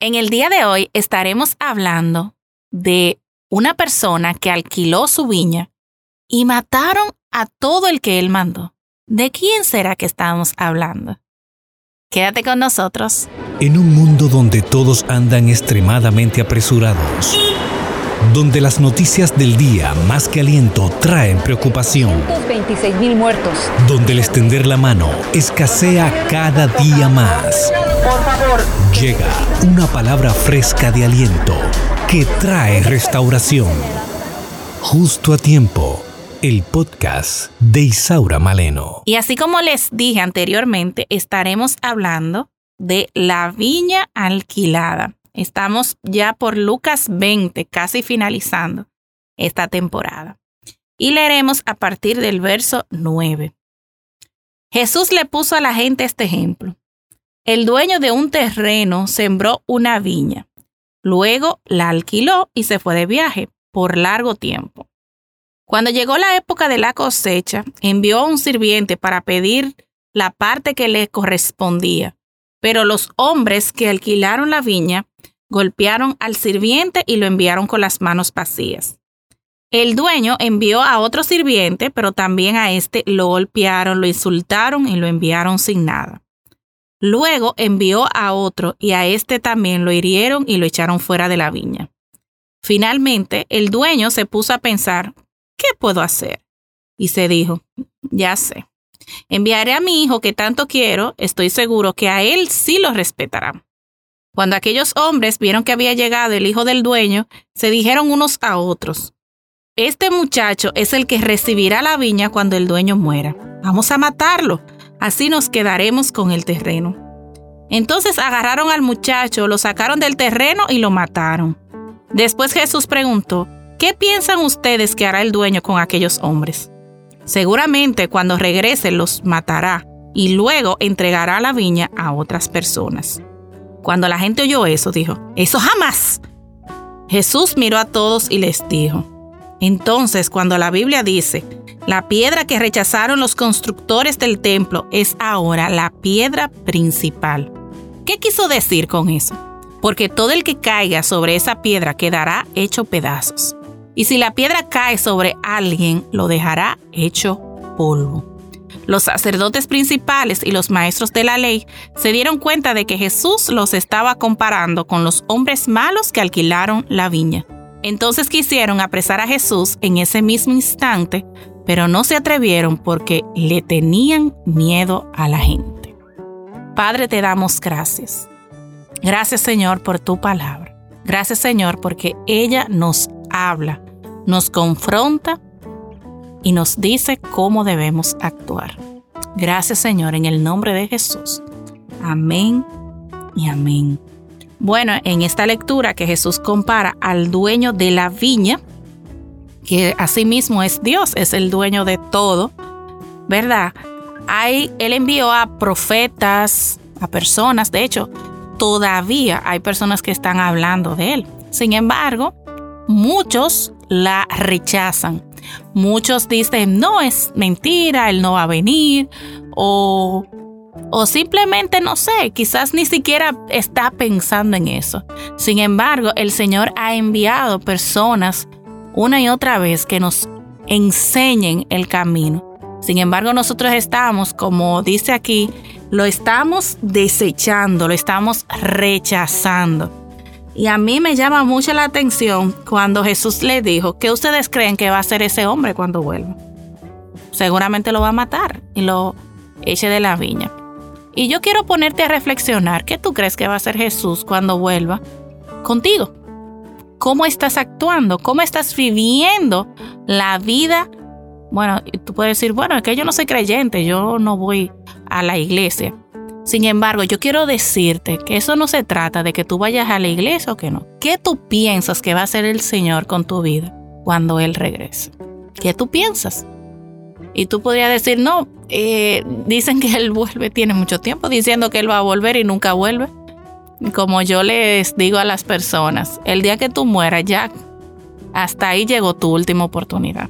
En el día de hoy estaremos hablando de una persona que alquiló su viña y mataron a todo el que él mandó. ¿De quién será que estamos hablando? Quédate con nosotros. En un mundo donde todos andan extremadamente apresurados, donde las noticias del día más que aliento traen preocupación, 26 mil muertos, donde el extender la mano escasea cada día más. Por favor, Llega una palabra fresca de aliento que trae restauración. Justo a tiempo, el podcast de Isaura Maleno. Y así como les dije anteriormente, estaremos hablando de la viña alquilada. Estamos ya por Lucas 20, casi finalizando esta temporada. Y leeremos a partir del verso 9. Jesús le puso a la gente este ejemplo. El dueño de un terreno sembró una viña. Luego la alquiló y se fue de viaje por largo tiempo. Cuando llegó la época de la cosecha, envió a un sirviente para pedir la parte que le correspondía. Pero los hombres que alquilaron la viña golpearon al sirviente y lo enviaron con las manos vacías. El dueño envió a otro sirviente, pero también a este lo golpearon, lo insultaron y lo enviaron sin nada. Luego envió a otro y a este también lo hirieron y lo echaron fuera de la viña. Finalmente, el dueño se puso a pensar, ¿qué puedo hacer? Y se dijo, ya sé, enviaré a mi hijo que tanto quiero, estoy seguro que a él sí lo respetará. Cuando aquellos hombres vieron que había llegado el hijo del dueño, se dijeron unos a otros, este muchacho es el que recibirá la viña cuando el dueño muera. Vamos a matarlo, así nos quedaremos con el terreno. Entonces agarraron al muchacho, lo sacaron del terreno y lo mataron. Después Jesús preguntó, ¿qué piensan ustedes que hará el dueño con aquellos hombres? Seguramente cuando regrese los matará y luego entregará la viña a otras personas. Cuando la gente oyó eso, dijo, eso jamás. Jesús miró a todos y les dijo, entonces cuando la Biblia dice, la piedra que rechazaron los constructores del templo es ahora la piedra principal. ¿Qué quiso decir con eso? Porque todo el que caiga sobre esa piedra quedará hecho pedazos. Y si la piedra cae sobre alguien, lo dejará hecho polvo. Los sacerdotes principales y los maestros de la ley se dieron cuenta de que Jesús los estaba comparando con los hombres malos que alquilaron la viña. Entonces quisieron apresar a Jesús en ese mismo instante, pero no se atrevieron porque le tenían miedo a la gente. Padre, te damos gracias. Gracias Señor por tu palabra. Gracias Señor porque ella nos habla, nos confronta y nos dice cómo debemos actuar. Gracias Señor en el nombre de Jesús. Amén y amén. Bueno, en esta lectura que Jesús compara al dueño de la viña, que asimismo es Dios, es el dueño de todo, ¿verdad? Hay, él envió a profetas, a personas, de hecho, todavía hay personas que están hablando de él. Sin embargo, muchos la rechazan. Muchos dicen, no es mentira, él no va a venir, o, o simplemente no sé, quizás ni siquiera está pensando en eso. Sin embargo, el Señor ha enviado personas una y otra vez que nos enseñen el camino. Sin embargo, nosotros estamos, como dice aquí, lo estamos desechando, lo estamos rechazando. Y a mí me llama mucho la atención cuando Jesús le dijo, ¿qué ustedes creen que va a hacer ese hombre cuando vuelva? Seguramente lo va a matar y lo eche de la viña. Y yo quiero ponerte a reflexionar, ¿qué tú crees que va a hacer Jesús cuando vuelva contigo? ¿Cómo estás actuando? ¿Cómo estás viviendo la vida? Bueno, tú puedes decir, bueno, es que yo no soy creyente, yo no voy a la iglesia. Sin embargo, yo quiero decirte que eso no se trata de que tú vayas a la iglesia o que no. ¿Qué tú piensas que va a hacer el Señor con tu vida cuando Él regrese? ¿Qué tú piensas? Y tú podrías decir, no, eh, dicen que Él vuelve, tiene mucho tiempo diciendo que Él va a volver y nunca vuelve. Como yo les digo a las personas, el día que tú mueras ya, hasta ahí llegó tu última oportunidad.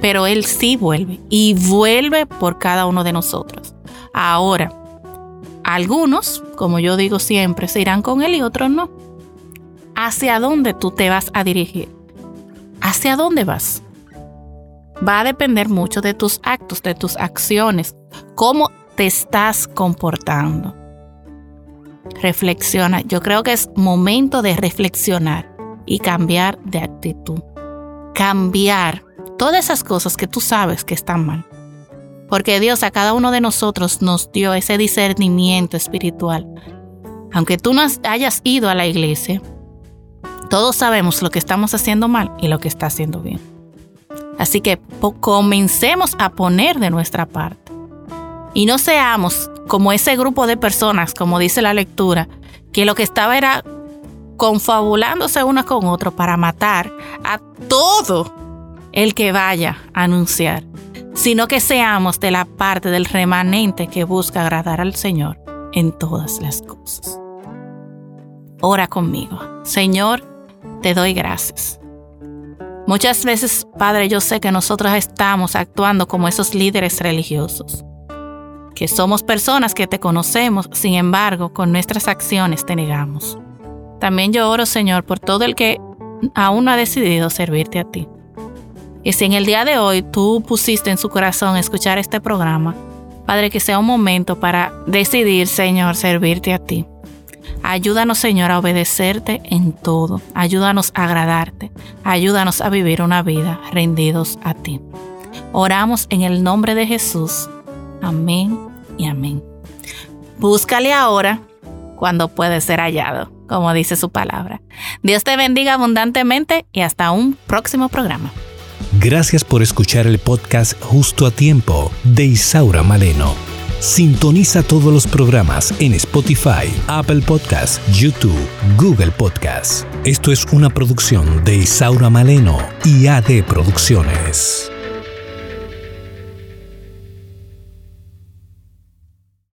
Pero Él sí vuelve y vuelve por cada uno de nosotros. Ahora, Algunos, como yo digo siempre, se irán con él y otros no. ¿Hacia dónde tú te vas a dirigir? ¿Hacia dónde vas? Va a depender mucho de tus actos, de tus acciones, cómo te estás comportando. Reflexiona. Yo creo que es momento de reflexionar y cambiar de actitud. Cambiar todas esas cosas que tú sabes que están mal. Porque Dios a cada uno de nosotros nos dio ese discernimiento espiritual. Aunque tú no hayas ido a la iglesia, todos sabemos lo que estamos haciendo mal y lo que está haciendo bien. Así que comencemos a poner de nuestra parte. Y no seamos como ese grupo de personas, como dice la lectura, que lo que estaba era confabulándose una con otro para matar a todo el que vaya a anunciar, sino que seamos de la parte del remanente que busca agradar al Señor en todas las cosas. Ora conmigo. Señor, te doy gracias. Muchas veces, Padre, yo sé que nosotros estamos actuando como esos líderes religiosos, que somos personas que te conocemos, sin embargo, con nuestras acciones te negamos. También yo oro, Señor, por todo el que aún no ha decidido servirte a ti. Y si en el día de hoy tú pusiste en su corazón escuchar este programa, Padre, que sea un momento para decidir, Señor, servirte a ti. Ayúdanos, Señor, a obedecerte en todo. Ayúdanos a agradarte. Ayúdanos a vivir una vida rendidos a ti. Oramos en el nombre de Jesús. Amén y amén. Búscale ahora cuando puede ser hallado, como dice su palabra. Dios te bendiga abundantemente y hasta un próximo programa. Gracias por escuchar el podcast Justo a Tiempo de Isaura Maleno. Sintoniza todos los programas en Spotify, Apple Podcasts, YouTube, Google Podcasts. Esto es una producción de Isaura Maleno y AD Producciones.